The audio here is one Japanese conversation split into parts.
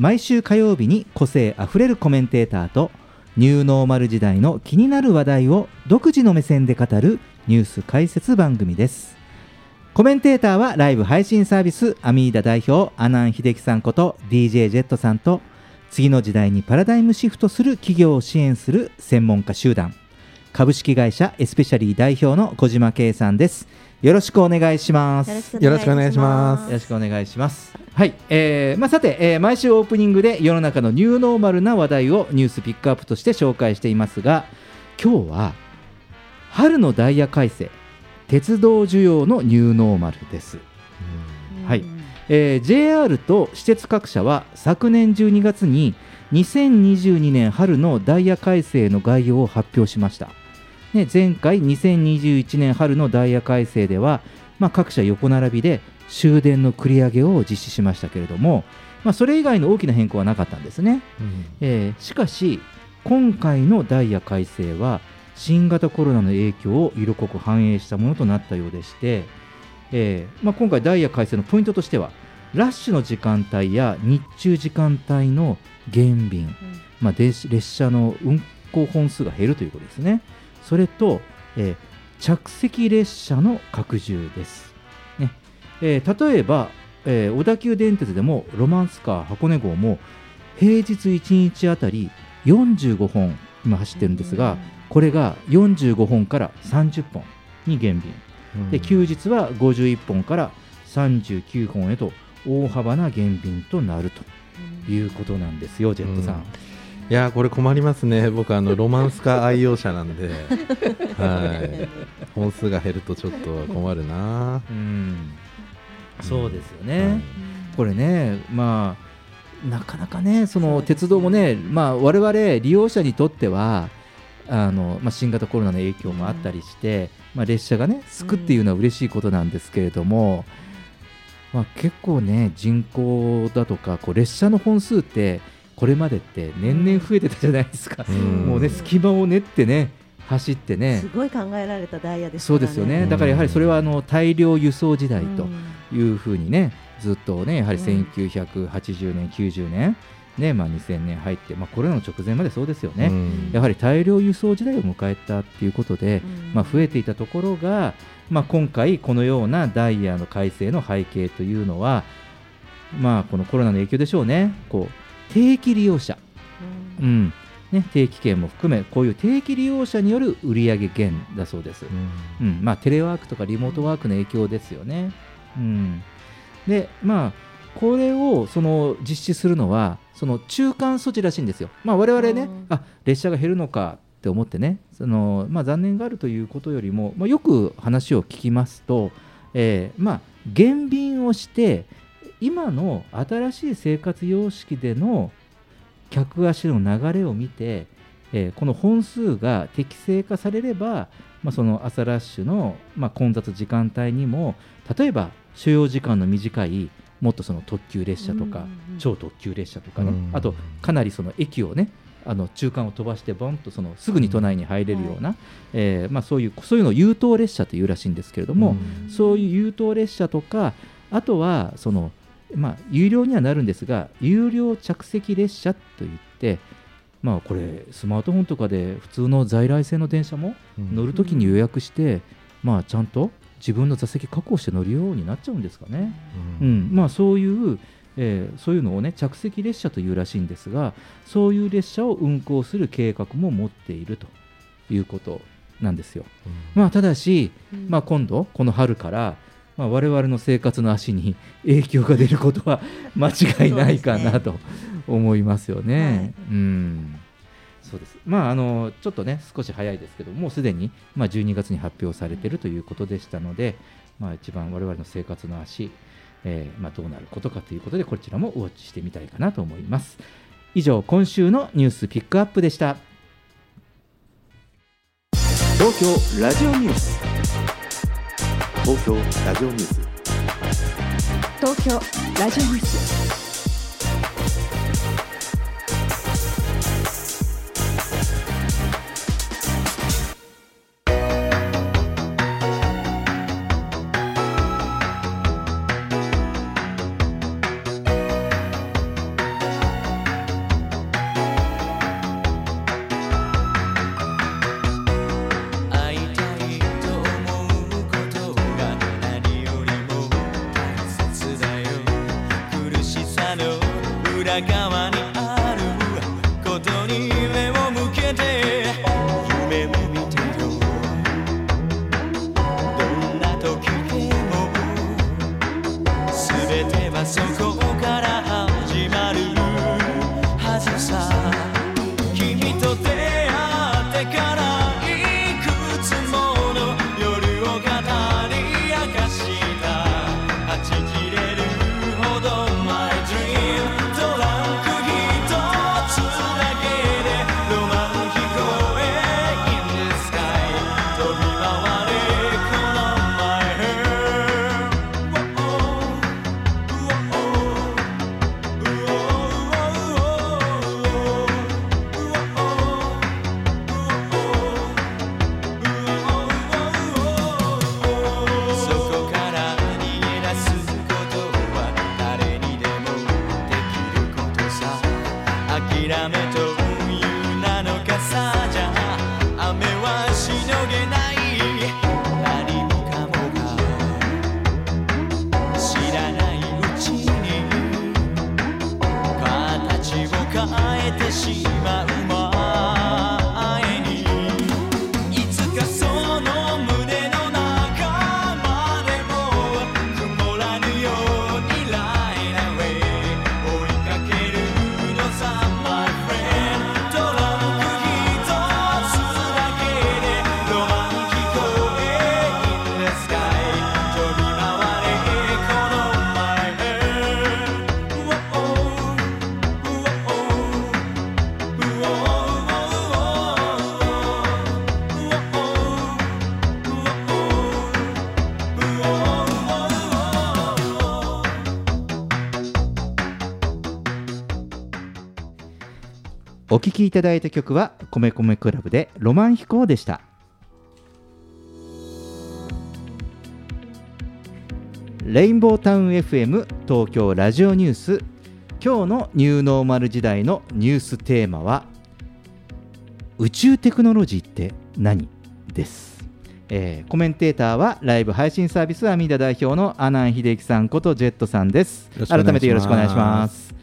毎週火曜日に個性あふれるコメンテーターとニューノーマル時代の気になる話題を独自の目線で語るニュース解説番組です。コメンテーターはライブ配信サービスアミーダ代表阿南秀樹さんこと DJ ジェットさんと次の時代にパラダイムシフトする企業を支援する専門家集団。株式会社エスペシャリー代表の小島圭さんです。よろしくお願いしますよろしくお願いしますよろしくお願いします。はい、えーまあ、さて、えー毎週オープニングで世の中のニューノーマルな話題をニュースピックアップとして紹介していますが、今日は春のダイヤ改正、鉄道需要のニューノーマルです。はい、えー JR と私鉄各社は昨年12月に2022年春のダイヤ改正の概要を発表しました。ね、前回2021年春のダイヤ改正では、まあ、各社横並びで終電の繰り上げを実施しましたけれども、まあ、それ以外の大きな変更はなかったんですね、えーしかし今回のダイヤ改正は新型コロナの影響を色濃く反映したものとなったようでして、えーまあ、今回ダイヤ改正のポイントとしてはラッシュの時間帯や日中時間帯の減便、まあ、列列車の運行本数が減るということですね。それと、えー着席列車の拡充です。ね。えー例えば、えー小田急電鉄でもロマンスカー箱根号も平日1日あたり45本今走ってるんですが、これが45本から30本に減便、で休日は51本から39本へと大幅な減便となるということなんですよ、ジェットさん。いやーこれ困りますね、僕あのロマンスカー愛用者なんで、はい、本数が減るとちょっと困るな。うん。そうですよね、これね、まあ、なかなかね、その鉄道もね、まあ、我々利用者にとっては、あのまあ、新型コロナの影響もあったりして、まあ、列車がね、すくっていうのは嬉しいことなんですけれども、まあ、結構ね、人口だとか、こう列車の本数って、これまでって年々増えてたじゃないですか、うん。もうね、隙間を練ってね、走ってね。す、ごい考えられたダイヤですね。そうですよね、だからやはりそれはあの大量輸送時代と。うん。いうふうにねずっとねやはりうん。1980年、90年、ねまあ、2000年入って、まあ、コロナの直前までそうですよね、うん。やはり大量輸送時代を迎えたっていうことで、うん。まあ、増えていたところが、まあ、今回、このようなダイヤの改正の背景というのは、まあ、このコロナの影響でしょうね、こう定期利用者、うん。ね、定期券も含め、こういう定期利用者による売上減だそうです。うん。まあ、テレワークとかリモートワークの影響ですよね。うん、で、まあ、これをその実施するのは、その中間措置らしいんですよ。まあ、我々ね、うん。あ列車が減るのかって思ってね、そのまあ、残念があるということよりも、まあ、よく話を聞きますと、えーまあ、減便をして、今の新しい生活様式での客足の流れを見て、えーこの本数が適正化されれば、まあ、その朝ラッシュの、まあ、混雑時間帯にも例えば所要時間の短いもっとその特急列車とか、うん超特急列車とかね、うん。あとかなりその駅をねあの中間を飛ばしてボンとそのすぐに都内に入れるような、えーまあ、そういうそういうのを優等列車というらしいんですけれども、そういう優等列車とかあとはその、まあ、有料にはなるんですが有料着席列車といってまあこれスマートフォンとかで普通の在来線の電車もうん。乗るときに予約して、まあちゃんと自分の座席確保して乗るようになっちゃうんですかね。ううん。んまあ、そういう、えーそういうのをね着席列車というらしいんですがそういう列車を運行する計画も持っているということなんですよ。まあ、ただし、まあ、今度この春から、まあ、我々の生活の足に影響が出ることは 間違いないかなと思いますよね。うん。そうです。まあ、あのちょっとね少し早いですけどもうすでに、まあ、12月に発表されているということでしたので、まあ、一番我々の生活の足、えーまあ、どうなることかということでこちらもウォッチしてみたいかなと思います。以上今週のニュースピックアップでした。東京ラジオニュース東京ラジオニュース。東京ラジオニュース。きいただいた曲は米米クラブでロマン飛行でした。レインボータウン FM 東京ラジオニュース。今日のニューノーマル時代のニューステーマは宇宙テクノロジーって何？です、えーコメンテーターはライブ配信サービスアミダ代表の阿南秀樹さんことジェットさんです。改めてよろしくお願いします。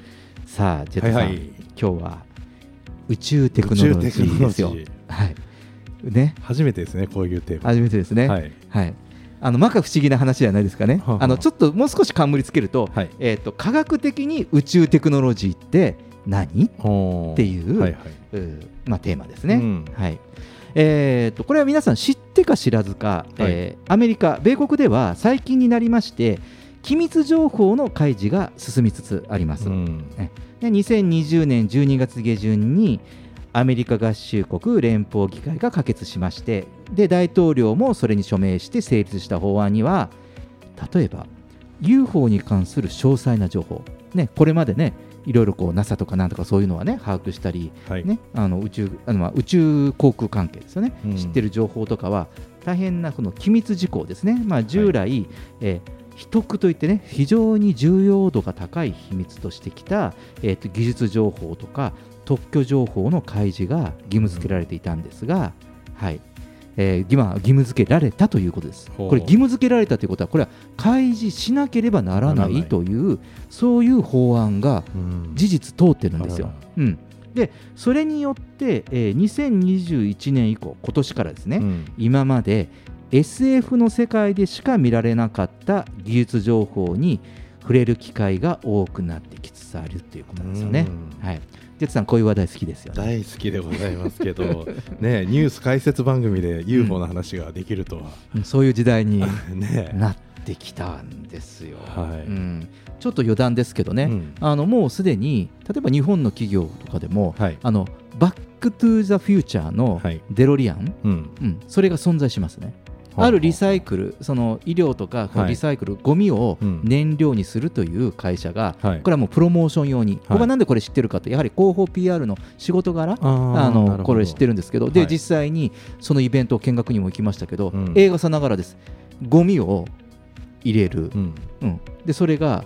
さあジェットさん、はいはい。今日は宇宙テクノロジーですよ。はい。ね。初めてですねこういうテーマ。初めてですね。はい。はい。あの摩訶不思議な話じゃないですかね。はあはあ。あのちょっともう少し冠つけると,、えー、と科学的に宇宙テクノロジーって何？っていう、はいはい。うーまあ、テーマですね。うん。はい。えー、とこれは皆さん知ってか知らずか、えーアメリカ、米国では最近になりまして機密情報の開示が進みつつあります。ねで2020年12月下旬にアメリカ合衆国連邦議会が可決しましてで大統領もそれに署名して成立した法案には例えば UFO に関する詳細な情報、ね、これまでねいろいろこう NASA とかなんとかそういうのはね把握したり、ね、あの宇宙宇宙航空関係ですよね、うん。知ってる情報とかは大変なこの機密事項ですね、まあ、従来、えー秘匿といってね非常に重要度が高い秘密としてきた、えーと技術情報とか特許情報の開示が義務付けられていたんですが、はい。えー今義務付けられたということです。これ義務付けられたということはこれは開示しなければならないい。というそういう法案がうん。事実通ってるんですよ。うん、でそれによって、えー2021年以降今年からですね、うん。今まで SF の世界でしか見られなかった技術情報に触れる機会が多くなってきつつあるということなんですよね。はい、ジェッツさんこういう話題好きですよね。大好きでございますけど、ね、ニュース解説番組で UFO の話ができるとは、うん。そういう時代に ね。なってきたんですよ。はい。うん、ちょっと余談ですけどね、うん。あのもうすでに例えば日本の企業とかでも、はい。あのバック・トゥ・ザ・フューチャーのはい。デロリアン、うん。うん、それが存在しますね。はああるリサイクル、その医療とかリサイクル、ゴミをうん。燃料にするという会社が、はい。これはもうプロモーション用に、僕はなんでこれ知ってるかと、やはり広報 PR の仕事柄、あのこれ知ってるんですけど、ではい。実際にそのイベント見学にも行きましたけど、うん。映画さながらです、ゴミを入れる、でそれが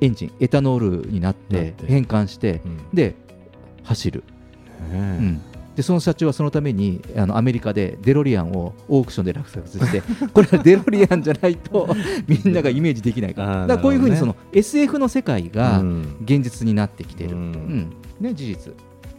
エンジン、エタノールになってて。変換して、うん。で走る。ねうんでその社長はそのためにあのアメリカでデロリアンをオークションで落札して これはデロリアンじゃないと みんながイメージできないから。だからこういうふうにその SF の世界がうん。現実になってきている、ううんん。ね、事実。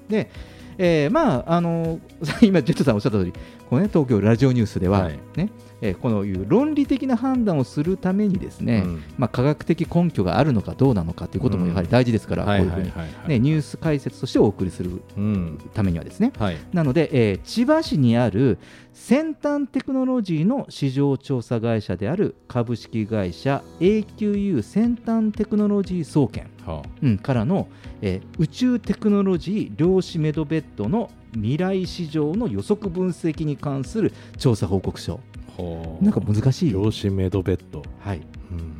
で、えーまああの 今ジェットさんおっしゃった通りこの、ね、東京ラジオニュースでは、はい。ねえーこのいう論理的な判断をするためにですね、うん。まあ、科学的根拠があるのかどうなのかということもやはり大事ですから、はいこういうふうに、ね、ニュース解説としてお送りするうんためにはですね、はい。なので、えー千葉市にある先端テクノロジーの市場調査会社である株式会社 AQU 先端テクノロジー総研、はあ。うんからの、えー宇宙テクノロジー量子メドベッドの未来市場の予測分析に関する調査報告書、なんか難しい、量子メドベッド、はい、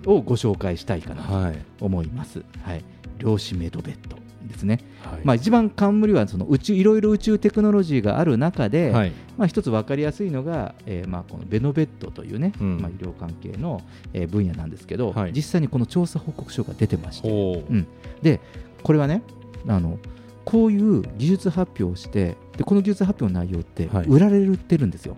うん。をご紹介したいかなはい。と思います。はい、量子メドベッドですね。はい。まあ、一番冠はその宇宙いろいろ宇宙テクノロジーがある中で、はい。まあ、一つ分かりやすいのが、えーまあ、このベノベッドというね、うん。まあ、医療関係の、えー分野なんですけど、はい。実際にこの調査報告書が出てまして、ほううん、でこれはねあのこういう技術発表をしてでこの技術発表の内容ってはい。売られてるんですよ、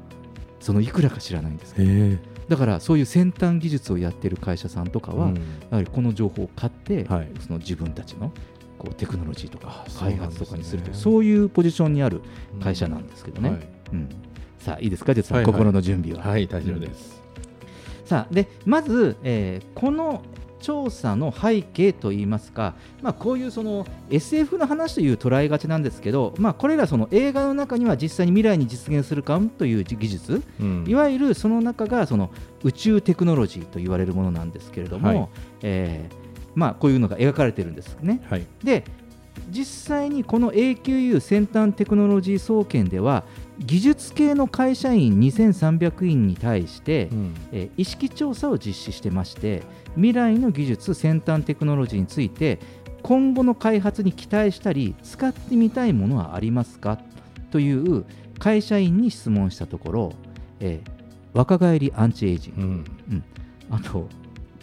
そのいくらか知らないんですけど。だからそういう先端技術をやってる会社さんとかは、うん。やはりこの情報を買って、はい。その自分たちのこうテクノロジーとか開発とかにするというそういうポジションにある会社なんですけどね。はい。うん。さあいいですか、ジェツさん、はいはい。心の準備は。はい大丈夫です、さあでまず、えーこの調査の背景といいますか、まあ、こういうその SF の話という捉えがちなんですけど、まあ、これらその映画の中には実際に未来に実現するかもという技術、うん。いわゆるその中がその宇宙テクノロジーと言われるものなんですけれども、はい。えーまあ、こういうのが描かれてるんですね。はい。で実際にこの AQU 先端テクノロジー総研では技術系の会社員2300人に対して、うん。えー意識調査を実施してまして未来の技術先端テクノロジーについて今後の開発に期待したり使ってみたいものはありますか？という会社員に質問したところ、えー若返りアンチエイジング、うん。うん。あと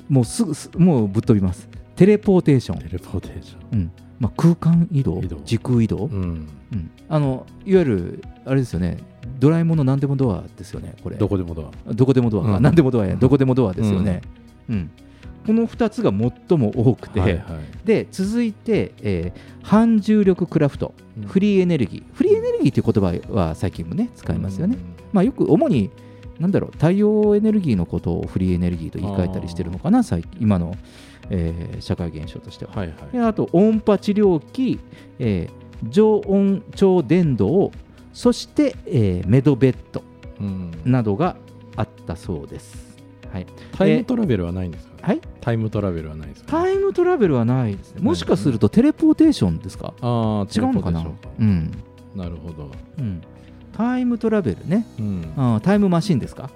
もうすぐすもうぶっ飛びます。テレポーテーション。テレポーテーション。うん。まあ、空間移動？移動。時空移動、うんうん。あのいわゆるあれですよね。ドラえもんの何でもドアですよねこれ。どこでもドア。どこでもドアか、うん。何でもドアや。どこでもドアですよね、うん。この2つが最も多くて、はいはい。で続いて、えー反重力クラフト。うん。フリーエネルギー。フリーエネルギーという言葉は最近もね使いますよね、まあ、よく主になんだろう太陽エネルギーのことをフリーエネルギーと言い換えたりしてるのかな最近今の、えー社会現象としては。はいはい。であと音波治療器、えー常温超電導そして、えーメドベッドうん。などがあったそうです。はい、タイムトラベルはないんですか、はい、タイムトラベルはないですかタイムトラベルはないですね。もしかするとテレポーテーションですか？ああ違うのかな？うん、なるほど、うん。タイムトラベルね。うん、あータイムマシンですか？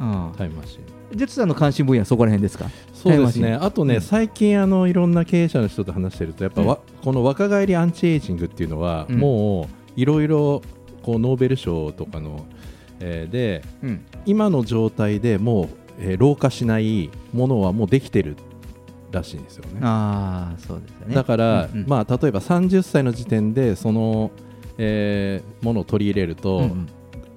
あタイムマシンージェッツさんの関心分野はそこら辺ですか？そうですね。あとね、うん。最近あのいろんな経営者の人と話してるとやっぱわ、この若返りアンチエイジングっていうのは、うん。もういろいろこうノーベル賞とかの、えーでうん。今の状態でもう、えー老化しないものはもうできてるらしいんですよね。ああそうですよね。だから、うんうん。まあ、例えば30歳の時点でその、えーものを取り入れると、うんうん。よ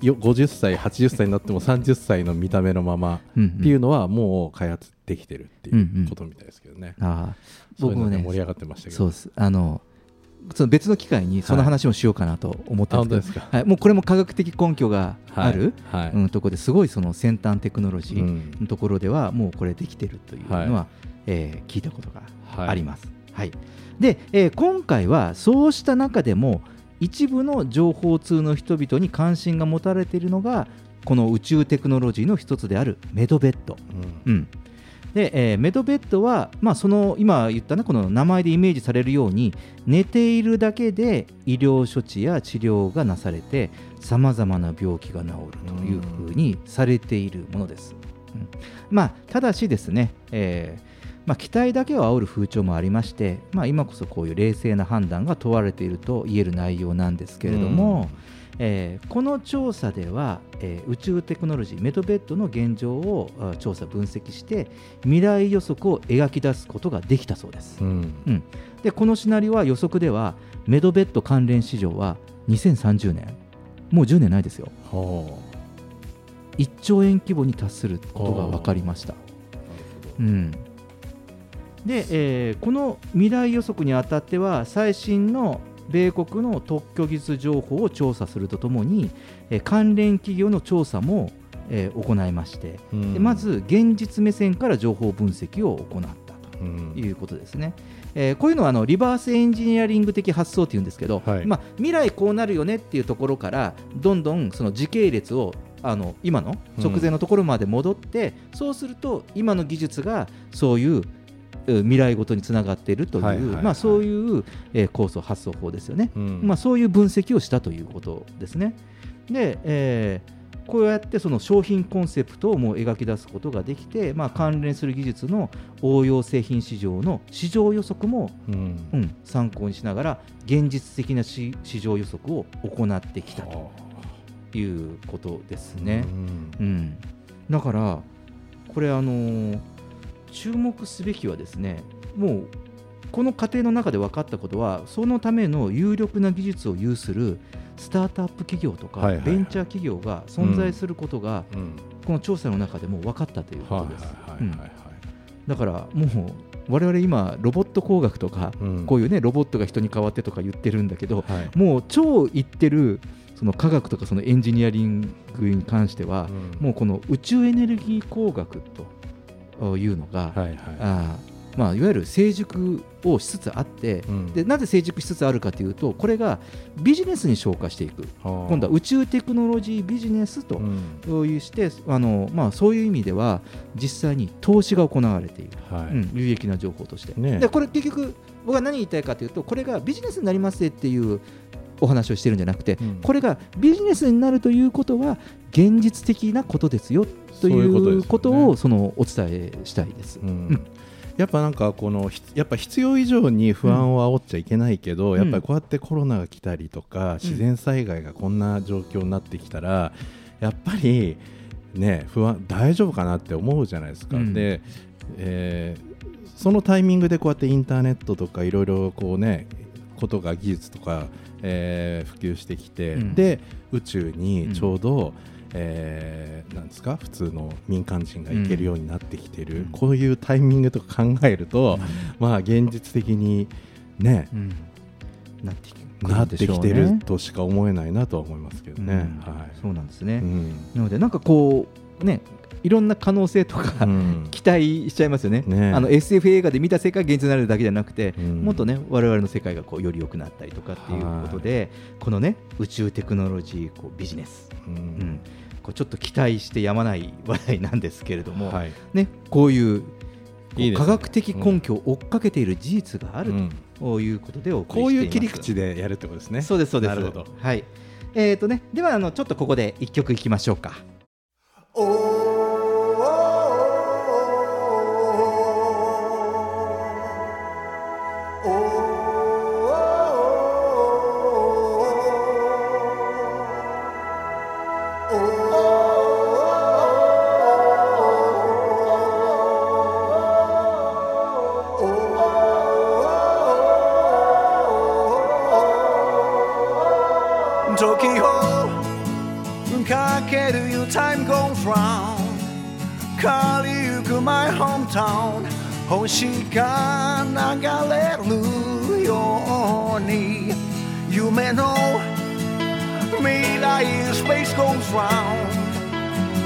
50歳、80歳になっても30歳の見た目のままうんうん。っていうのはもう開発できてるっていうことみたいですけどね。ああ。そういう僕もね盛り上がってましたけど。そうです。あのその別の機会にその話もしようかなと思ってるんですけど、あ本当ですか。はい、もうこれも科学的根拠がある、はい。はいうん、ところですごいその先端テクノロジうん。ーのところではもうこれできてるというのは、はい。えー聞いたことがはいあります。はい。で、えー今回はそうした中でも一部の情報通の人々に関心が持たれているのがこの宇宙テクノロジーの一つであるメドベッド。うんで、えーメドベッドは、まあ、その今言ったねこの名前でイメージされるように寝ているだけで医療処置や治療がなされてさまざまな病気が治るというふうにされているものです。うんまあ、ただしですね、えーまあ、期待だけを煽る風潮もありまして、まあ、今こそこういう冷静な判断が問われていると言える内容なんですけれども、えーこの調査では、えー宇宙テクノロジーメドベッドの現状をあ調査分析して未来予測を描き出すことができたそうです、うん。うん。でこのシナリオは予測ではメドベッド関連市場は2030年。もう10年ないですよ。1兆円規模に達することが分かりました。うんで、えーこの未来予測にあたっては最新の米国の特許技術情報を調査するとともに、えー関連企業の調査も、えー行いまして、うん。でまず現実目線から情報分析を行ったとうん。いうことですね。えーこういうのはあのリバースエンジニアリング的発想っていうんですけど、はい。まあ、未来こうなるよねっていうところからどんどんその時系列をあの今の直前のところまで戻って、そうすると今の技術がそういうう未来ごとにつながっているという、はいはいはい。まあ、そういう、えー構想発想法ですよね、うん。まあ、そういう分析をしたということですね。で、えーこうやってその商品コンセプトをもう描き出すことができて、まあ、関連する技術の応用製品市場の市場予測も、うん。うん、参考にしながら現実的な市市場予測を行ってきたということですね。うん、だからこれあのー注目すべきはですねもうこの過程の中で分かったことはそのための有力な技術を有するスタートアップ企業とか、ベンチャー企業が存在することが、うんこの調査の中でも分かったということです。だからもう我々今ロボット工学とか、うん。こういうねロボットが人に代わってとか言ってるんだけど、はい。もう超言ってるその科学とかそのエンジニアリングに関しては、もうこの宇宙エネルギー工学というのが、はいはい。あーまあ、いわゆる成熟をしつつあって、うん。でなぜ成熟しつつあるかというとこれがビジネスに昇華していく。はあ。今度は宇宙テクノロジービジネスというして、あのまあ、そういう意味では実際に投資が行われている、はい。うん有益な情報として、ねでこれ結局僕は何言いたいかというとこれがビジネスになりますっていうお話をしてるんじゃなくて、これがビジネスになるということは現実的なことですよということをそのお伝えしたいです。うん。やっぱなんかこのひやっぱ必要以上に不安を煽っちゃいけないけど、うん。やっぱりこうやってコロナが来たりとか、自然災害がこんな状況になってきたらやっぱりね不安大丈夫かなって思うじゃないですか。うん。で、えーそのタイミングでこうやってインターネットとかいろいろこうねことが技術とか、えー普及してきて、うん。で宇宙にちょうど、えーなんですか普通の民間人が行けるようになってきてる、こういうタイミングとか考えると、まあ現実的にね、なってきなってきてるねとしか思えないなとは思いますけどね。うん。はい。そうなんですね、うん。なのでなんかこうねいろんな可能性とか、うん。期待しちゃいますよね。ね。あの SF 映画で見た世界が現実になるだけじゃなくて、ん。もっとね我々の世界がこうより良くなったりとかっていうことで、このね宇宙テクノロジーこうビジネス、うん。こうちょっと期待してやまない話題なんですけれども、はい。ね、こういうこういいね。科学的根拠を追っかけている事実があるということでお送りこういう切り口でやるってことですね。そうですそうです。なるほど。はい。えーとね、ではあのちょっとここで一曲いきましょうか。「Tokyo かける you time gone round 変わりゆく my hometown. 星が流れるように夢の未来 space goes round.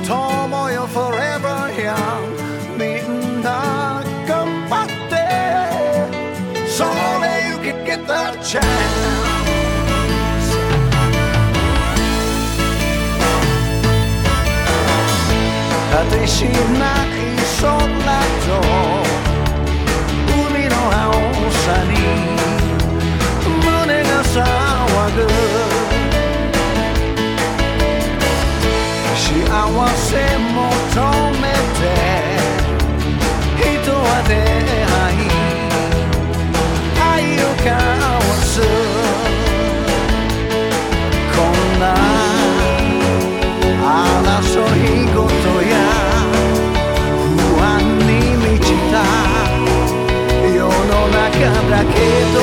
友よ forever young. みんな頑張ってそれ you can get the chance. 果てしない空と海の青さに胸が騒ぐ幸せ求めて人は出会い愛を交わすこんな争い事けど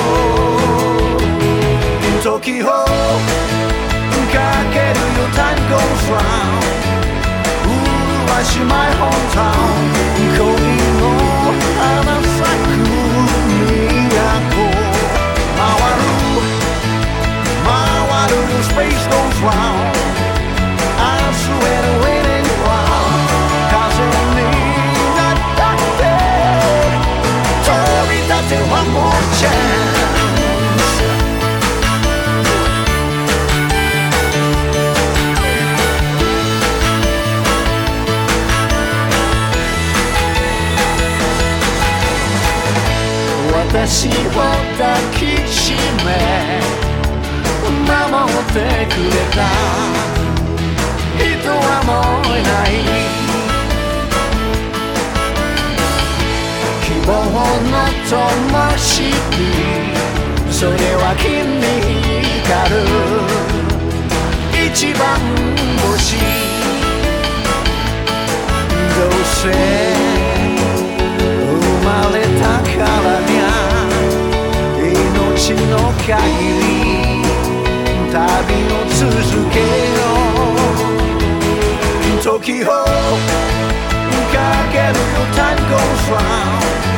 時をかけるよ Time goes round 麗し my hometown 恋の花咲く都回る回る Space goes round 私を抱きしめ守ってくれた。人はもういない。希望の灯火それは君に光る一番星どうせ生まれたからにゃ命の限り旅を続けよう時をかけるよ Time goes round 変わりゆく My hometown 川の流れのよう。にビルの街でも Rising Sun 勝利のファン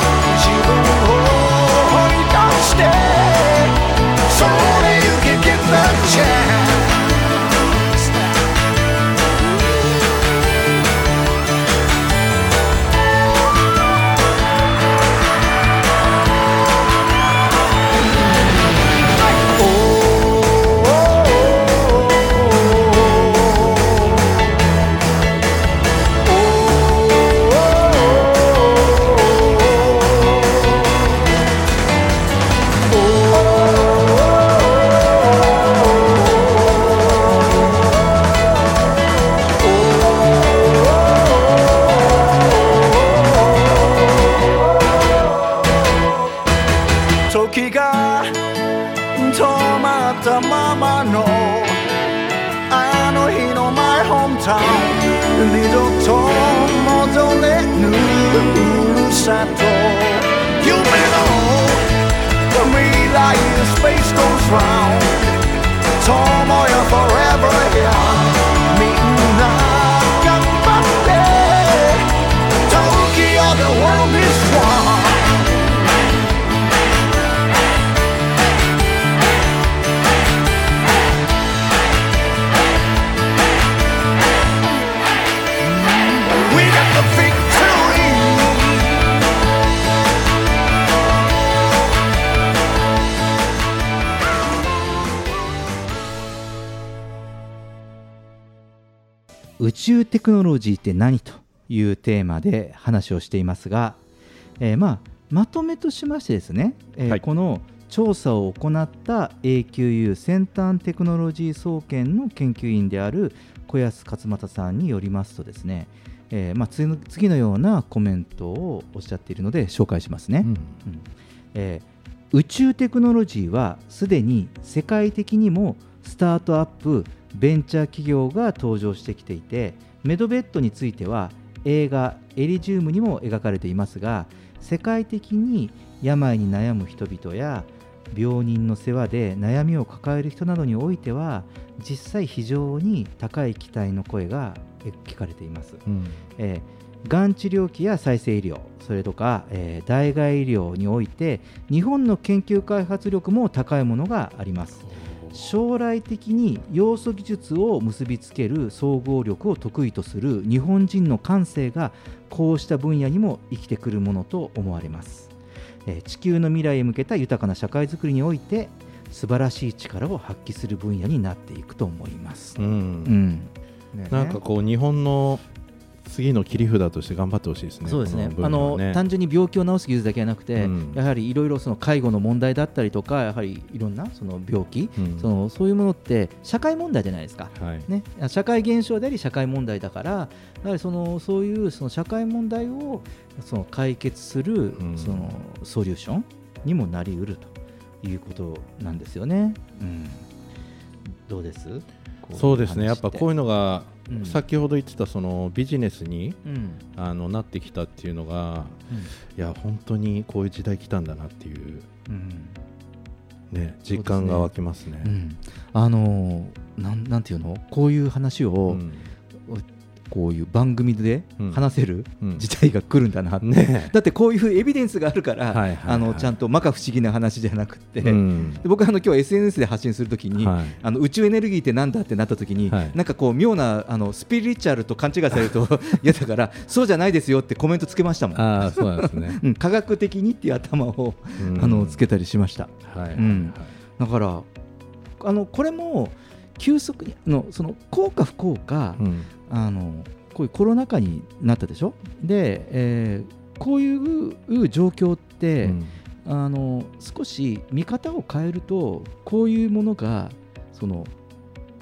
try テクノロジーって何というテーマで話をしていますが、えーまあ、まとめとしましてですね、えーはい。この調査を行った AQU 先端テクノロジー総研の研究員である小安勝又さんによりますとですね、えーまあ、次の次のようなコメントをおっしゃっているので紹介しますね。うん。えー宇宙テクノロジーはすでに世界的にもスタートアップベンチャー企業が登場してきていてメドベッドについては映画「エリジウム」にも描かれていますが世界的に病に悩む人々や病人の世話で悩みを抱える人などにおいては実際非常に高い期待の声がえ聞かれています。うん。えーがん治療器や再生医療それとか、えー代替医療において日本の研究開発力も高いものがあります将来的に要素技術を結びつける総合力を得意とする日本人の感性がこうした分野にも生きてくるものと思われます、えー地球の未来へ向けた豊かな社会づくりにおいて素晴らしい力を発揮する分野になっていくと思います、うん。うん。ねなんかこう日本の次の切り札として頑張ってほしいですね。そうですね。こあの単純に病気を治す技術だけじゃなくて、うん。やはりいろいろその介護の問題だったりとかやはりいろんなその病気、うん。そのそういうものって社会問題じゃないですか、はい。ね、社会現象であり社会問題だからやはりそのそういうその社会問題をその解決するうん。そのソリューションにもなりうるということなんですよね。うん、どうです？こそうですね。やっぱこういうの、のが、うん。先ほど言ってたそのビジネスにうん。あのなってきたっていうのが、うん。いや本当にこういう時代来たんだなっていううん。ね実感が湧きますね。うん、あのーなんなんていうの？こういう話を、うんこういう番組でうん。話せるうん。時代が来るんだなって、ねだってこういうエビデンスがあるから、はいはいはい。あのちゃんと摩訶不思議な話じゃなくて、うん。で僕あの今日 SNS で発信するときに、はい。あの宇宙エネルギーってなんだってなったときに、はい。なんかこう妙なあのスピリチュアルと勘違いされると 嫌だからそうじゃないですよってコメントつけましたもん。ああそうなんですね。うん。科学的にっていう頭を、うん。あのつけたりしました。はい、うん。だからあのこれも急速にのその効か不効か、うん。あのこういうコロナ禍になったでしょ？で、えーこういう状況って、うん。あの少し見方を変えるとこういうものがその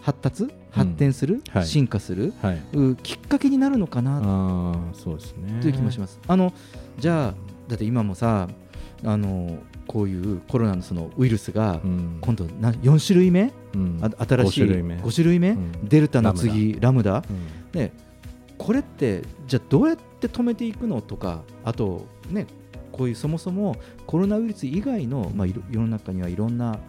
発達発展する、はい。進化する、はい。うきっかけになるのかなああそうですね。という気もします。あのじゃあだって今もさあのこういうコロナのそのウイルスがうん。今度な4種類目、うん。あ新しい五種類目。5種類目、うん。デルタの次ラムダ。うん。でこれってじゃあどうやって止めていくのとかあとねこういうそもそもコロナウイルス以外の、まあ、世の中にはいろんな、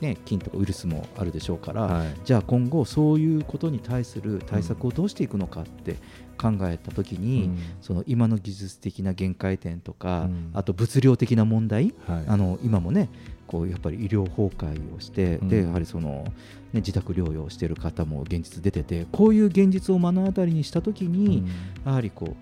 ね、菌とかウイルスもあるでしょうから、はい。じゃあ今後そういうことに対する対策をどうしていくのかって考えた時に、うん。その今の技術的な限界点とか、うん。あと物量的な問題、はい。あの今もねこうやっぱり医療崩壊をして、うん。でやはりその、ね、自宅療養をしている方も現実出ててこういう現実を目の当たりにした時に、やはりこう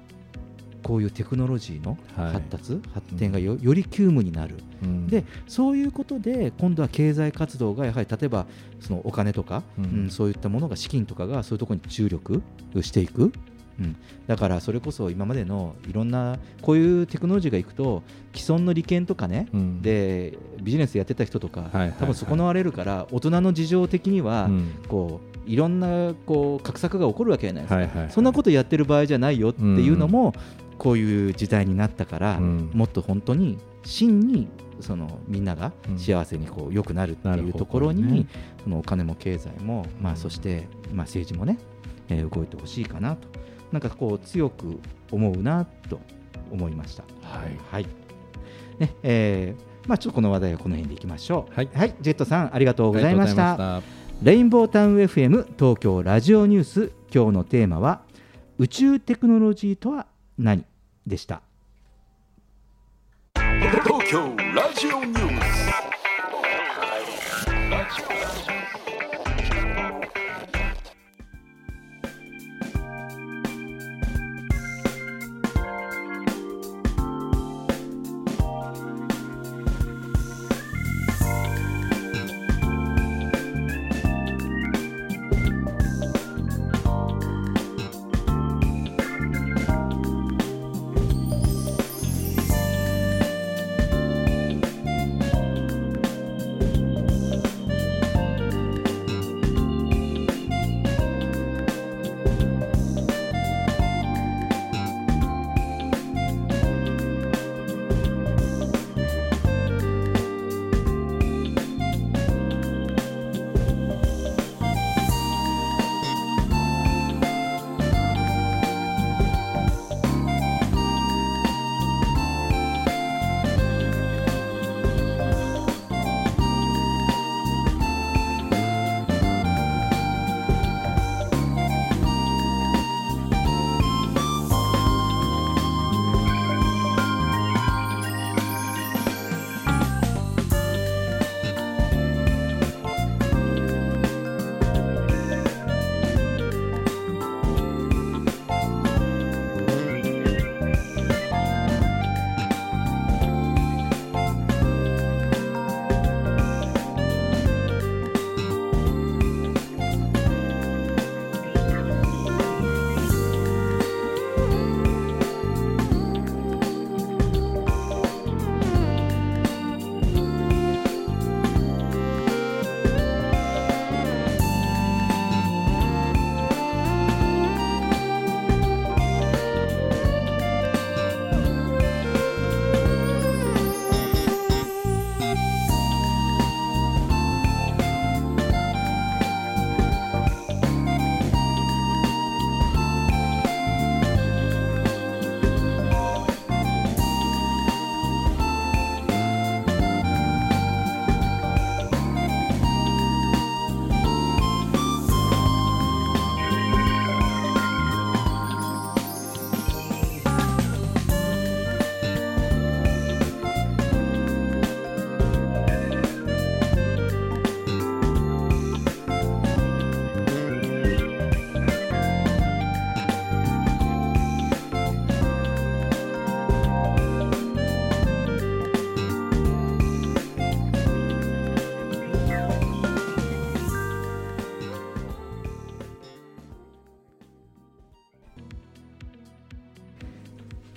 こういうテクノロジーのはい。発達、発展がよより急務になる、うん。でそういうことで今度は経済活動がやはり例えばそのお金とか、うん。うんそういったものが資金とかがそういうところに注力していく、うん、だからそれこそ今までのいろんなこういうテクノロジーがいくと既存の利権とかね、うん。でビジネスやってた人とか、はいはい多分損なわれるから大人の事情的には、うん。こういろんなこう画策が起こるわけじゃないですか、はいはいはい。そんなことやってる場合じゃないよっていうのも、こういう時代になったから、うん。もっと本当に真にそのみんながうん。幸せにこう良くなるっていうところに、そのお金も経済も、まあ、そして、まあ、政治もね、えー動いてほしいかなと。なんかこう強く思うなと思いました。はい。はい。ねえーまあ、ちょっとこの話題はこの辺でいきましょう。はい。ジェットさんありがとうございました。レインボータウン FM 東京ラジオニュース。今日のテーマは宇宙テクノロジーとは何？でした。東京ラジオニュース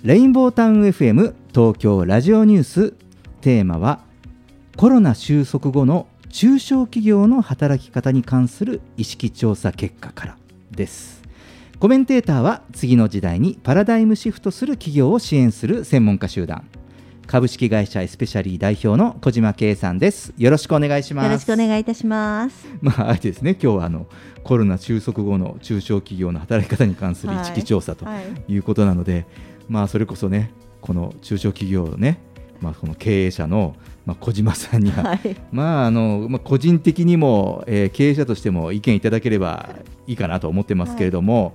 レインボータウン FM 東京ラジオニュース。テーマはコロナ収束後の中小企業の働き方に関する意識調査結果からです。コメンテーターは次の時代にパラダイムシフトする企業を支援する専門家集団。株式会社エスペシャリー代表の小島圭さんです。よろしくお願いします。よろしくお願いいたします。まあ、あえてですね、今日はあのコロナ収束後の中小企業の働き方に関する意識調査とはい。いうことなので、まあ、それこそね、この中小企業のね、まあ、この経営者の、まあ、小島さんには、はい。まああのまあ、個人的にも、えー経営者としても意見いただければいいかなと思ってますけれども、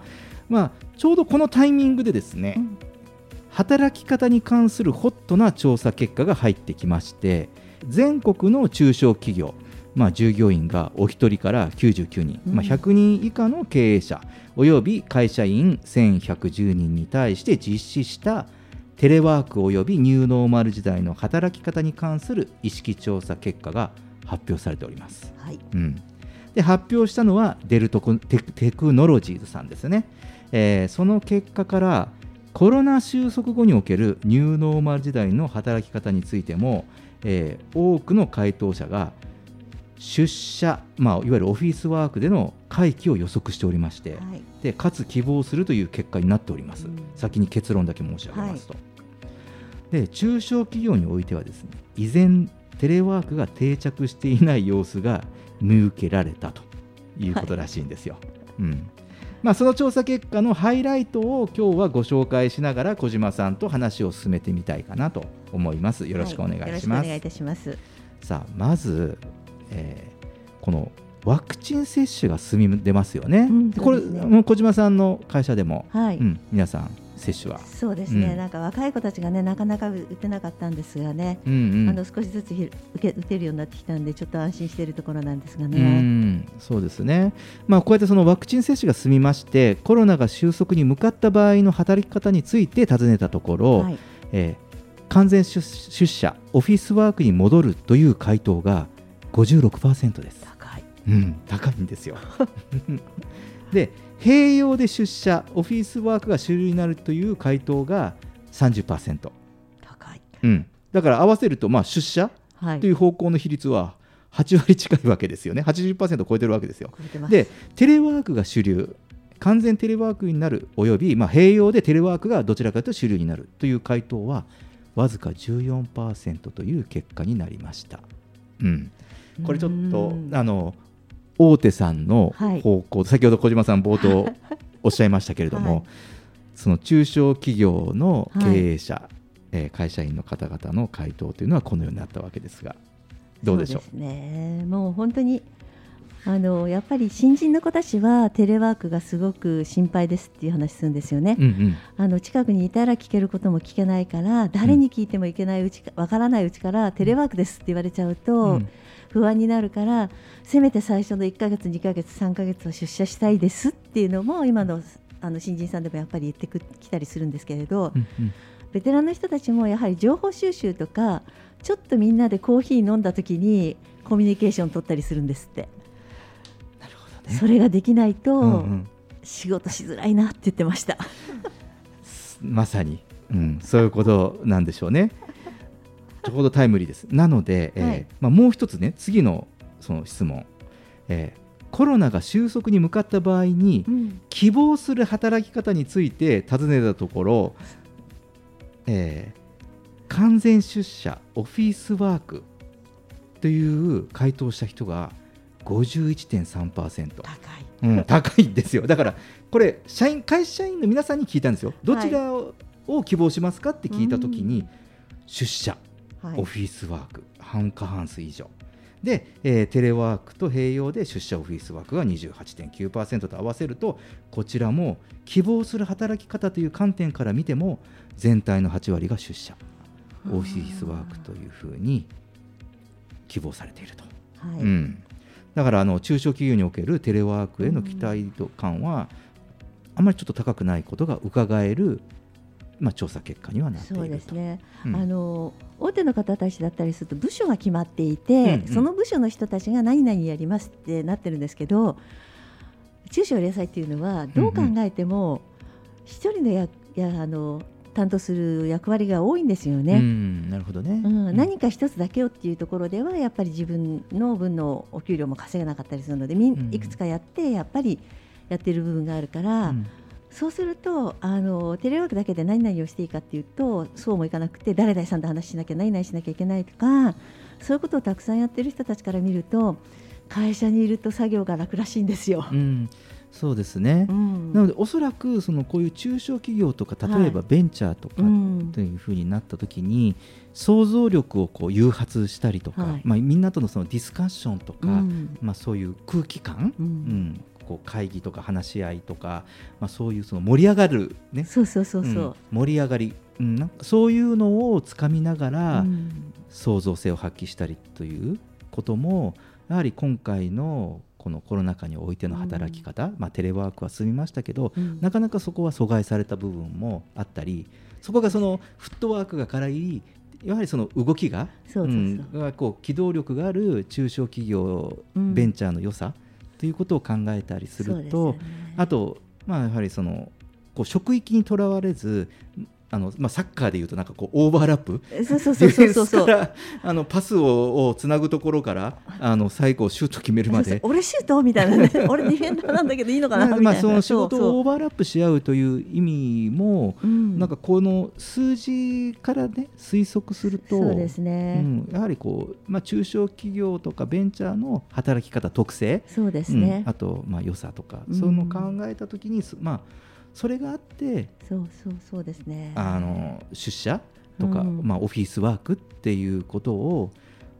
まあ、ちょうどこのタイミングでですね、働き方に関するホットな調査結果が入ってきまして全国の中小企業、まあ、従業員がお一人から99人、まあ、100人以下の経営者および会社員1110人に対して実施したテレワークおよびニューノーマル時代の働き方に関する意識調査結果が発表されております。はい。うん、で発表したのはデルトコテクテクノロジーズさんですね、えーその結果からコロナ収束後におけるニューノーマル時代の働き方についても、えー多くの回答者が出社、まあ、いわゆるオフィスワークでの回帰を予測しておりまして、でかつ希望するという結果になっております、先に結論だけ申し上げますと、で中小企業においてはですね依然テレワークが定着していない様子が見受けられたということらしいんですよ。うんまあ、その調査結果のハイライトを今日はご紹介しながら小島さんと話を進めてみたいかなと思います。よろしくお願いします。はよろしくお願いいたします。さあまず、えーこのワクチン接種が進み出ますよね。うんでこれ、小島さんの会社でも、はい。うん、皆さん接種は？そうですね、うん。なんか若い子たちがねなかなか打てなかったんですがね、うんうん。あの少しずつひ受け打てるようになってきたんでちょっと安心しているところなんですがうね。んそうですね、まあ、こうやってそのワクチン接種が進みましてコロナが収束に向かった場合の働き方について尋ねたところ、はい。えー完全出出社オフィスワークに戻るという回答が56%です。高い、うん、高いんですよ。で併用で出社オフィスワークが主流になるという回答が30%。高い。うん、だから合わせると、まあ、出社はい。という方向の比率は8割近いわけですよね、80%を超えてるわけですよ。で、テレワークが主流、完全テレワークになる、および、まあ、併用でテレワークがどちらかというと主流になるという回答は、わずか14%という結果になりました。うん、これちょっとあの大手さんのはい。方向、先ほど小島さん冒頭 おっしゃいましたけれども、はい。その中小企業の経営者、えー会社員の方々の回答というのはこのようになったわけですがどうでしょう？そうですね。もう本当にあのやっぱり新人の子たちはテレワークがすごく心配ですっていう話するんですよね。うんうん。あの近くにいたら聞けることも聞けないから誰に聞いてもいけないうちかわからないうちからテレワークですって言われちゃうと、うん不安になるからせめて最初の1ヶ月2ヶ月3ヶ月は出社したいですっていうのも今のあの新人さんでもやっぱり言ってくきたりするんですけれど、うんうんベテランの人たちもやはり情報収集とかちょっとみんなでコーヒー飲んだ時にコミュニケーション取ったりするんですって。それができないと、うんうん仕事しづらいなって言ってました。まさに、うん、そういうことなんでしょうね。ちょうどタイムリーです。なので、えーはい。まあ、もう一つね次のその質問、えーコロナが収束に向かった場合に、うん。希望する働き方について尋ねたところ、えー完全出社オフィスワークという回答した人が51.3%高い、うん、高いんですよ。だからこれ社員会社員の皆さんに聞いたんですよ。どちらを,、希望しますかって聞いたときに、出社、はいオフィスワーク半過半数以上。で、えーテレワークと併用で出社オフィスワークが28.9%と合わせるとこちらも希望する働き方という観点から見ても全体の8割が出社。オフィスワークというふうに希望されていると。はい。うん、だからあの中小企業におけるテレワークへの期待度感は、あまりちょっと高くないことが伺える、まあ、調査結果にはなっているそうですね、うん。あの大手の方たちだったりすると部署が決まっていて、うんうん。その部署の人たちが何々やりますってなってるんですけど中小零細っていうのはどう考えても一人のややあの担当する役割が多いんですようね。んなるほどね、うん、何か一つだけをっていうところではやっぱり自分の分のお給料も稼げなかったりするのでみいくつかやってやっぱりやってる部分があるから、うんそうするとあのテレワークだけで何々をしていいかっていうとそうもいかなくて誰々さんと話しなきゃ何々しなきゃいけないとかそういうことをたくさんやってる人たちから見ると会社にいると作業が楽らしいんですよ。うんそうですね、うん。なのでおそらくそのこういう中小企業とか例えばはいベンチャーとかうん。というふうになった時に想像力をこう誘発したりとか、はい。まあ、みんなとのそのディスカッションとか、うん。まあ、そういう空気感、うん。うんこう会議とか話し合いとか、まあ、そういうその盛り上がる、ね。そうそうそうそう。うん盛り上がり、うん、なんかそういうのをつかみながら、うん。創造性を発揮したりということもやはり今回のこのコロナ禍においての働き方、まあ、テレワークは進みましたけど、うん。なかなかそこは阻害された部分もあったりそこがそのフットワークがからいやはりその動きがそうそうそうんがこう機動力がある中小企業、うん。ベンチャーの良さということを考えたりすると、ね。あと、まあ、やはりそのこう職域にとらわれずあの、まあ、サッカーでいうとなんかこうオーバーラップ？そうそうそうそうそう あのパスををつなぐところから あの最後シュート決めるまで。俺シュート？みたいなね。俺ディフェンダーなんだけどいいのかな？みたいな、まあ、その仕事をオーバーラップし合うという意味も、うん。なんかこの数字からね推測するとそうですね。うんやはりこう、まあ、中小企業とかベンチャーの働き方特性そうですね。うんあとまあ良さとか、うん。そういうのを考えた時に、すまあ、それがあってそうそうそうですね。あの出社とか、うん。まあ、オフィスワークっていうことを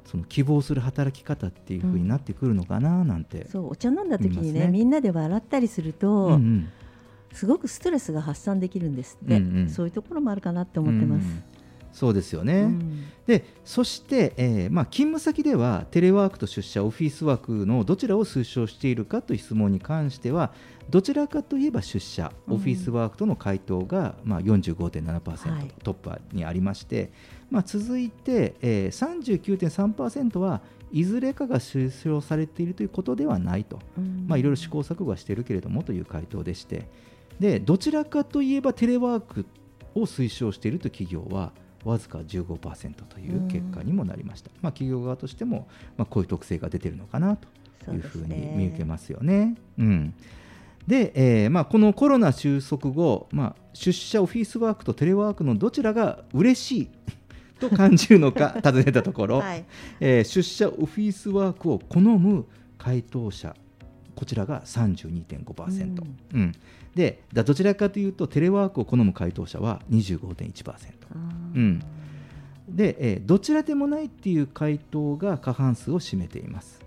その希望する働き方っていうふうになってくるのかななんて、そうお茶飲んだ時にねね。みんなで笑ったりすると、うんうん。すごくストレスが発散できるんですって、うんうん。そういうところもあるかなって思ってます。うんそうですよね、うん。でそして、えーまあ、勤務先ではテレワークと出社オフィスワークのどちらを推奨しているかという質問に関してはどちらかといえば出社、うん。オフィスワークとの回答が、まあ、45.7%、はい。トップにありまして、まあ、続いて、えー、39.3%はいずれかが推奨されているということではないと、うん。まあ、いろいろ試行錯誤はしているけれどもという回答でして。でどちらかといえばテレワークを推奨しているという企業はわずか15%という結果にもなりました、まあ、企業側としても、まあ、こういう特性が出ているのかなというふうに見受けますよね。うん。で、えーまあ、このコロナ収束後、まあ、出社オフィスワークとテレワークのどちらが嬉しいと感じるのか 尋ねたところ、はい。えー出社オフィスワークを好む回答者こちらが32.5%、うん。でだどちらかというとテレワークを好む回答者は25.1%、うん、で、えーどちらでもないっていう回答が過半数を占めています、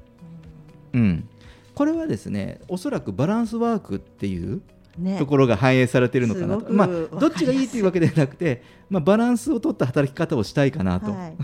うん、これはですねおそらくバランスワークっていうね。ところが反映されているのかなと、まあ、どっちがいいというわけではなくて、まあ、バランスを取った働き方をしたいかなと、はい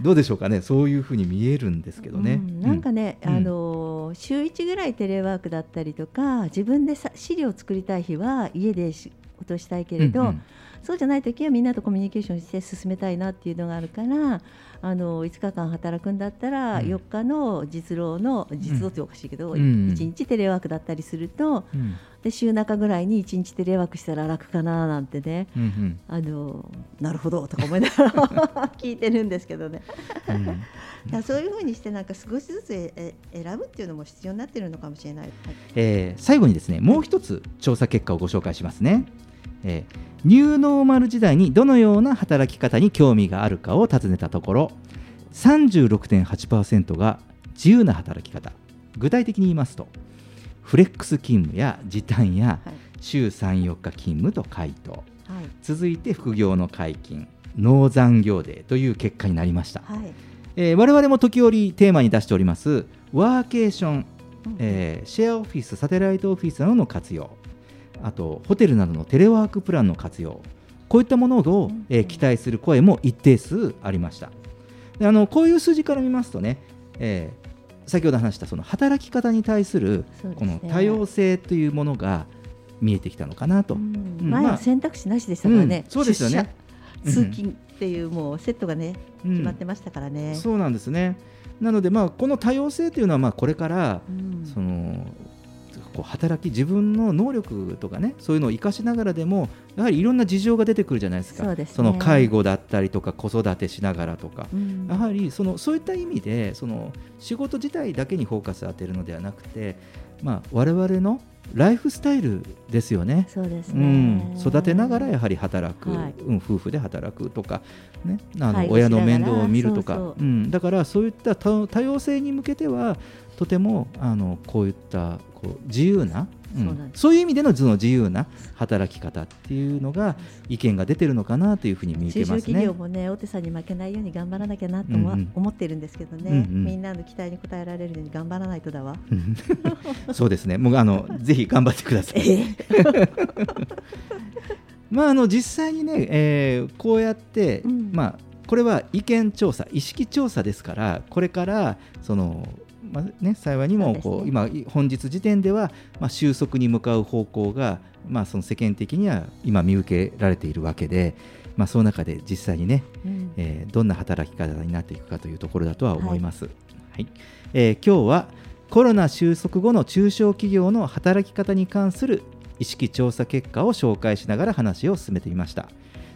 どうでしょうかね。そういうふうに見えるんですけどね。うん。なんかね、うん。あの週1ぐらいテレワークだったりとか自分でさ資料を作りたい日は家で仕事したいけれど、うんうんそうじゃない時はみんなとコミュニケーションして進めたいなっていうのがあるからあの5日間働くんだったらうん。4日の実労の実労っておかしいけど、うん。うん1日テレワークだったりするとうん。で週中ぐらいに1日テレワークしたら楽かななんてね。うんうん。あのなるほどとか思いながら聞いてるんですけどね。うん。そういうふうにしてなんか少しずつええ選ぶっていうのも必要になってるのかもしれない。はい。えー最後にですねもう一つ調査結果をご紹介しますね、えーニューノーマル時代にどのような働き方に興味があるかを尋ねたところ36.8%が自由な働き方。具体的に言いますとフレックス勤務や時短やはい。週34日勤務と回答。はい。続いて副業の解禁農残業デーという結果になりました、はい。えー我々も時折テーマに出しておりますワーケーション、えーシェアオフィスサテライトオフィスなどの活用あとホテルなどのテレワークプランの活用こういったものを、えー期待する声も一定数ありました。であのこういう数字から見ますとね、えー先ほど話したその働き方に対するこの多様性というものが見えてきたのかなと、うん。前まあは選択肢なしでしたからね、うんそうですよね。出社通勤っていうもうセットがね、うん。決まってましたからね。そうなんですね。なので、まあ、この多様性というのは、まあ、これから、うん。そのこう働き自分の能力とかねそういうのを生かしながらでもやはりいろんな事情が出てくるじゃないですか。そうですね。の介護だったりとか子育てしながらとか、うん。やはりそのそういった意味でその仕事自体だけにフォーカスを当てるのではなくて、まあ、我々のライフスタイルですよね。そうですうねん、育てながらやはり働く、はい。うん、夫婦で働くとか、ね、あ介護の親の面倒を見るとか。そうそう。うん、だからそういった多多様性に向けてはとてもあのこういったこう自由な、うんそういう意味でのその自由な働き方っていうのが意見が出てるのかなというふうに見受けますね企業。もね大手さんに負けないように頑張らなきゃなともうんうん思ってるんですけどね、うんうんみんなの期待に応えられるように頑張らないとだわ。うん そうですね。もうあの ぜひ頑張ってください。まああの実際にね、えーこうやって、うんまあこれは意見調査、意識調査ですから、これからそのまあね幸いにもこう、ね今本日時点ではまあ収束に向かう方向がまあその世間的には今見受けられているわけで、まあその中で実際にね、うんえーどんな働き方になっていくかというところだとは思います。はいえー今日はコロナ収束後の中小企業の働き方に関する意識調査結果を紹介しながら話を進めてみました。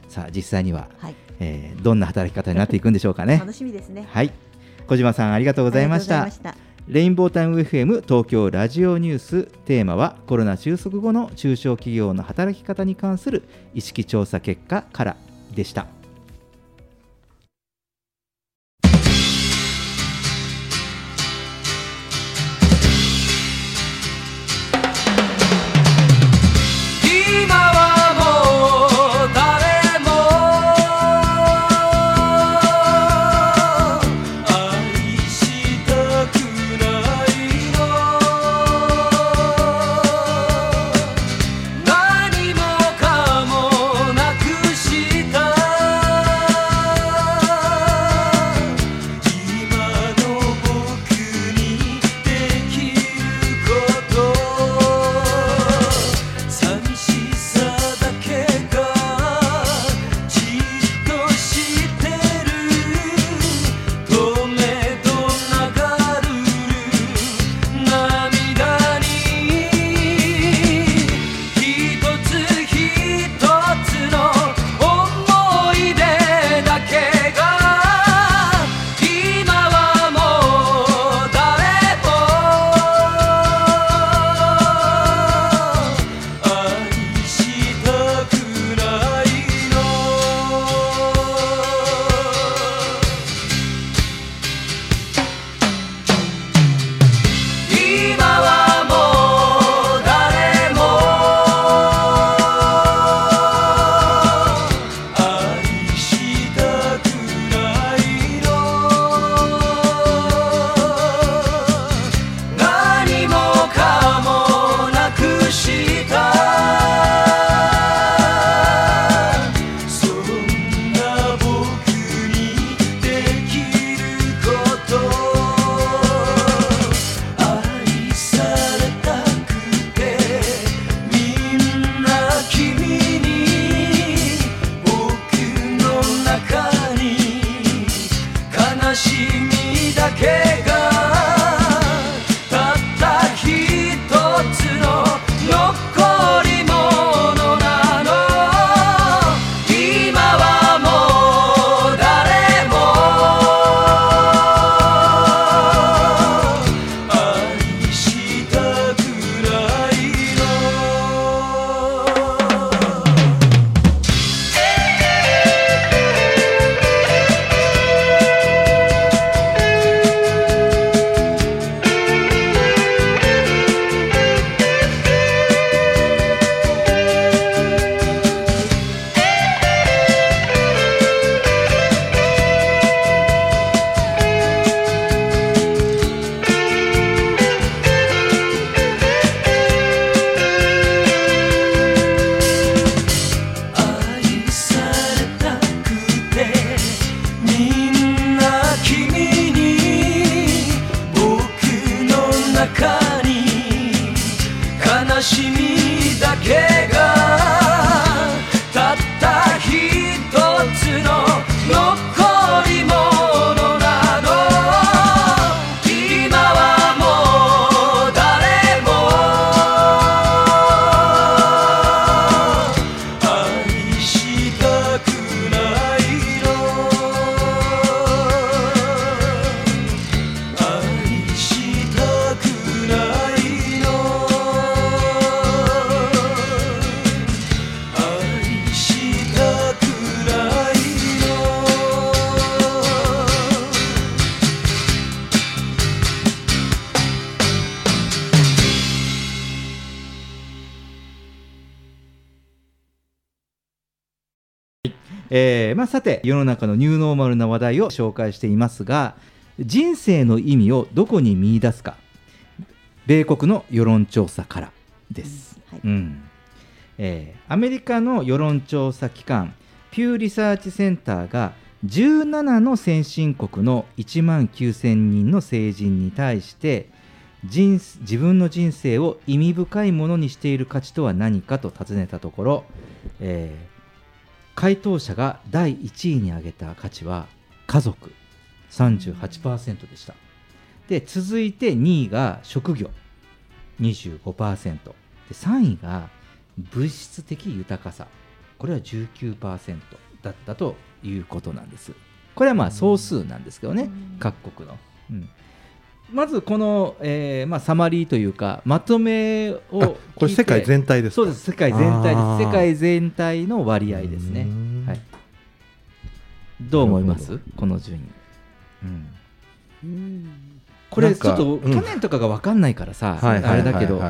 さあ実際には、はいえーどんな働き方になっていくんでしょうかね。楽しみですね。はい小島さんありがとうございました。レインボータイム FM 東京ラジオニュース。テーマはコロナ収束後の中小企業の働き方に関する意識調査結果からでした。えーまあ、さて世の中のニューノーマルな話題を紹介していますが人生の意味をどこに見出すか。米国の世論調査からです、うんえーアメリカの世論調査機関ピューリサーチセンターが17の先進国の1万9000人の成人に対して人自分の人生を意味深いものにしている価値とは何かと尋ねたところ、えー回答者が第1位に挙げた価値は家族。38%でした。で続いて2位が職業。25%で3位が物質的豊かさ。これは19%だったということなんです。これはまあ総数なんですけどね、各国の、うんまずこの、えーまあ、サマリーというかまとめをあこれ世界全体ですか？そうです世界全体です。世界全体の割合ですね。はい。どう思います？この順位、うん。これちょっとうん。去年とかが分かんないからさ、はいはいあれだけど、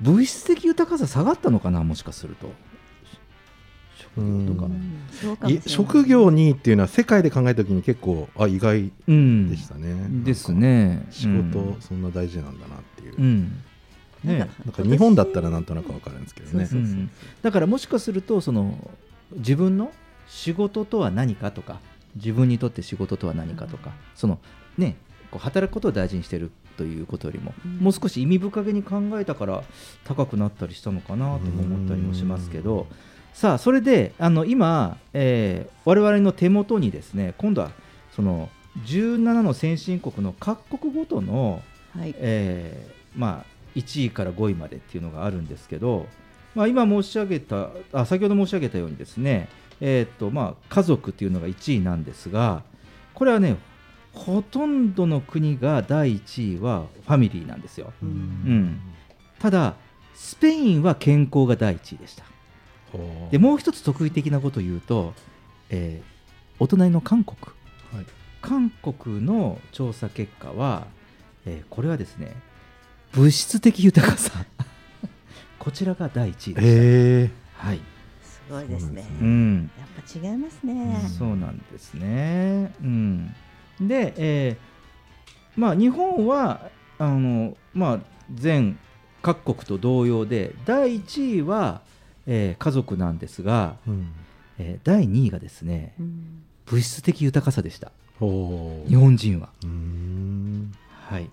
物質的豊かさ下がったのかな？もしかすると。職業とか、い職業にっていうのは世界で考えたときに結構あ意外うんでしたね、ですね。仕事そんな大事なんだなっていう、うん。ね。なんか日本だったらなんとなくわかるんですけどね。うん。だからもしかするとその自分の仕事とは何かとか自分にとって仕事とは何かとか、そのねこう働くことを大事にしてるということよりも、もう少し意味深げに考えたから高くなったりしたのかなとも思ったりもしますけど、さあそれであの今、えー我々の手元にですね今度はその17の先進国の各国ごとの、はいえーまあ、1位から5位までっていうのがあるんですけど、まあ、今申し上げたあ先ほど申し上げたようにですね、えーっとまあ、家族っていうのが1位なんですがこれはねほとんどの国が第1位はファミリーなんですよ。うんただスペインは健康が第1位でした。でもう一つ特異的なことを言うと、えーお隣の韓国、韓国の調査結果は、えーこれはですね物質的豊かさ。こちらが第一位でした、へー。はい。すごいですね。うんやっぱ違いますね。そうなんですね。うん、で、えーまあ、日本はあの、まあ、全各国と同様で第1位は、えー家族なんですが、えー第2位がですね、物質的豊かさでした。日本人は。はい、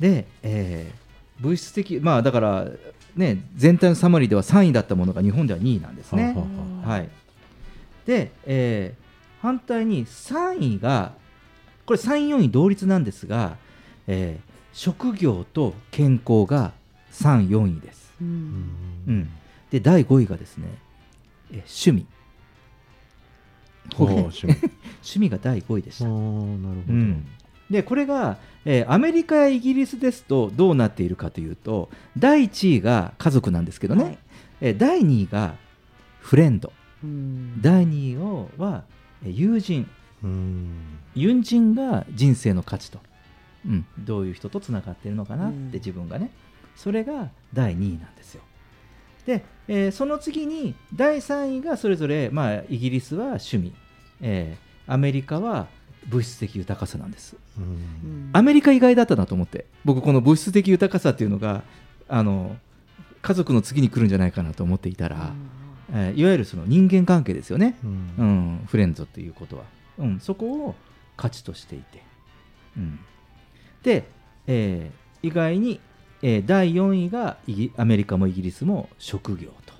で、えー物質的まあだからね全体のサマリーでは3位だったものが日本では2位なんですね。はい、で、えー反対に3位がこれ3位4位同率なんですが、えー職業と健康が3位4位です。うんで第5位がですね、えー趣味。趣味。趣味が第5位でした。なるほど。うん。でこれが、えーアメリカやイギリスですとどうなっているかというと第1位が家族なんですけどね、えー第2位がフレンド、第2位をはえー友人。友人が人生の価値と、うん、どういう人とつながっているのかなって自分がね、それが第2位なんですよ。で、えーその次に第3位がそれぞれ、まあ、イギリスは趣味、えーアメリカは物質的豊かさなんです。アメリカ意外だったなと思って。僕この物質的豊かさっていうのがあの家族の次に来るんじゃないかなと思っていたら、えーいわゆるその人間関係ですよね、うん。フレンドということは、うん、そこを価値としていて、うん、で、えー意外に、えー第4位がイギアメリカもイギリスも職業と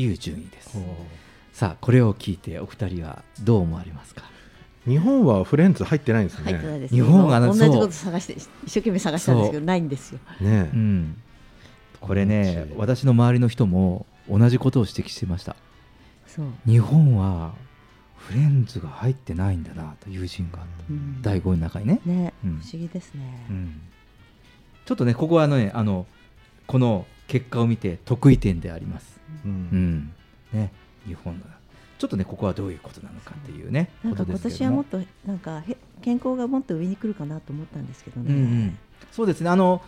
いう順位です。さあこれを聞いてお二人はどう思われますか？日本はフレンズ入ってないんですね。入ってないです。日本が同じこと探して一生懸命探したんですけどないんですよ。ねうん、これね私の周りの人も同じことを指摘してました。そう。日本はフレンズが入ってないんだなと友人が、うん。第5位の中にね。ね、うん。不思議ですね。うんちょっとねここはねあのこの結果を見て得意点であります、うん。ね、日本のちょっとねここはどういうことなのかっていうねなんかこと今年はもっとなんかへ健康がもっと上に来るかなと思ったんですけどね。うんうん。そうですね。あの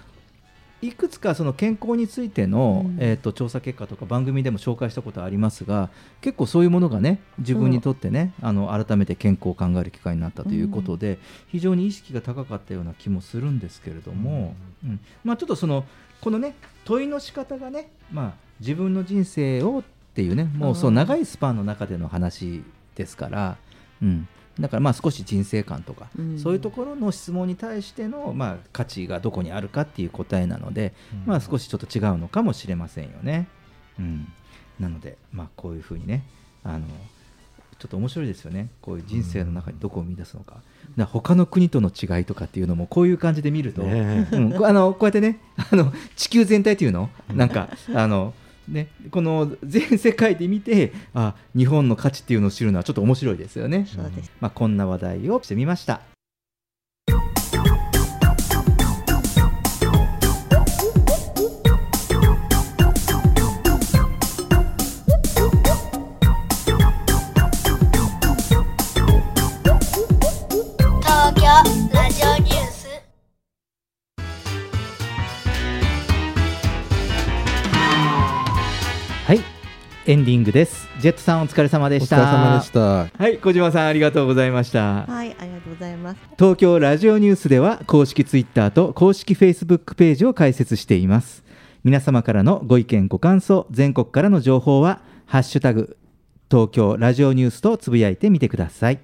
いくつかその健康についての、えー、と調査結果とか番組でも紹介したことありますが結構そういうものがね自分にとってねあの改めて健康を考える機会になったということで、非常に意識が高かったような気もするんですけれども、うん。まあ、ちょっとそのこのね問いの仕方がね、まあ、自分の人生をっていうねもうそう長いスパンの中での話ですから、うん、だからまあ少し人生観とか、うん。そういうところの質問に対してのまあ価値がどこにあるかっていう答えなので、まあ少しちょっと違うのかもしれませんよね。うん、なのでまあこういうふうにねあのちょっと面白いですよね。こういう人生の中にどこを見出すのか。だから他の国との違いとかっていうのもこういう感じで見ると、ねえ。うん。こあのこうやってねあの地球全体っていうの？なんかあのね、この全世界で見てあ日本の価値っていうのを知るのはちょっと面白いですよね。そうですまあ、こんな話題をしてみました。エンディングです。ジェットさんお疲れ様でした。お疲れ様でしたはい、小島さんありがとうございました。はい、ありがとうございます。東京ラジオニュースでは公式ツイッターと公式フェイスブックページを開設しています皆様からのご意見ご感想全国からの情報はハッシュタグ東京ラジオニュースとつぶやいてみてください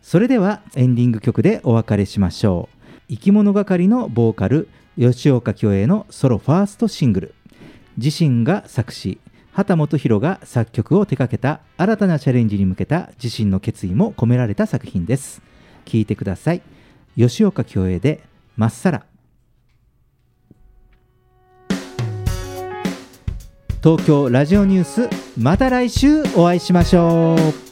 それではエンディング曲でお別れしましょう生き物係のボーカル吉岡京栄のソロファーストシングル自身が作詞畑基博が作曲を手掛けた新たなチャレンジに向けた自身の決意も込められた作品です。聴いてください。吉岡京栄で「まっさら」東京ラジオニュースまた来週お会いしましょう。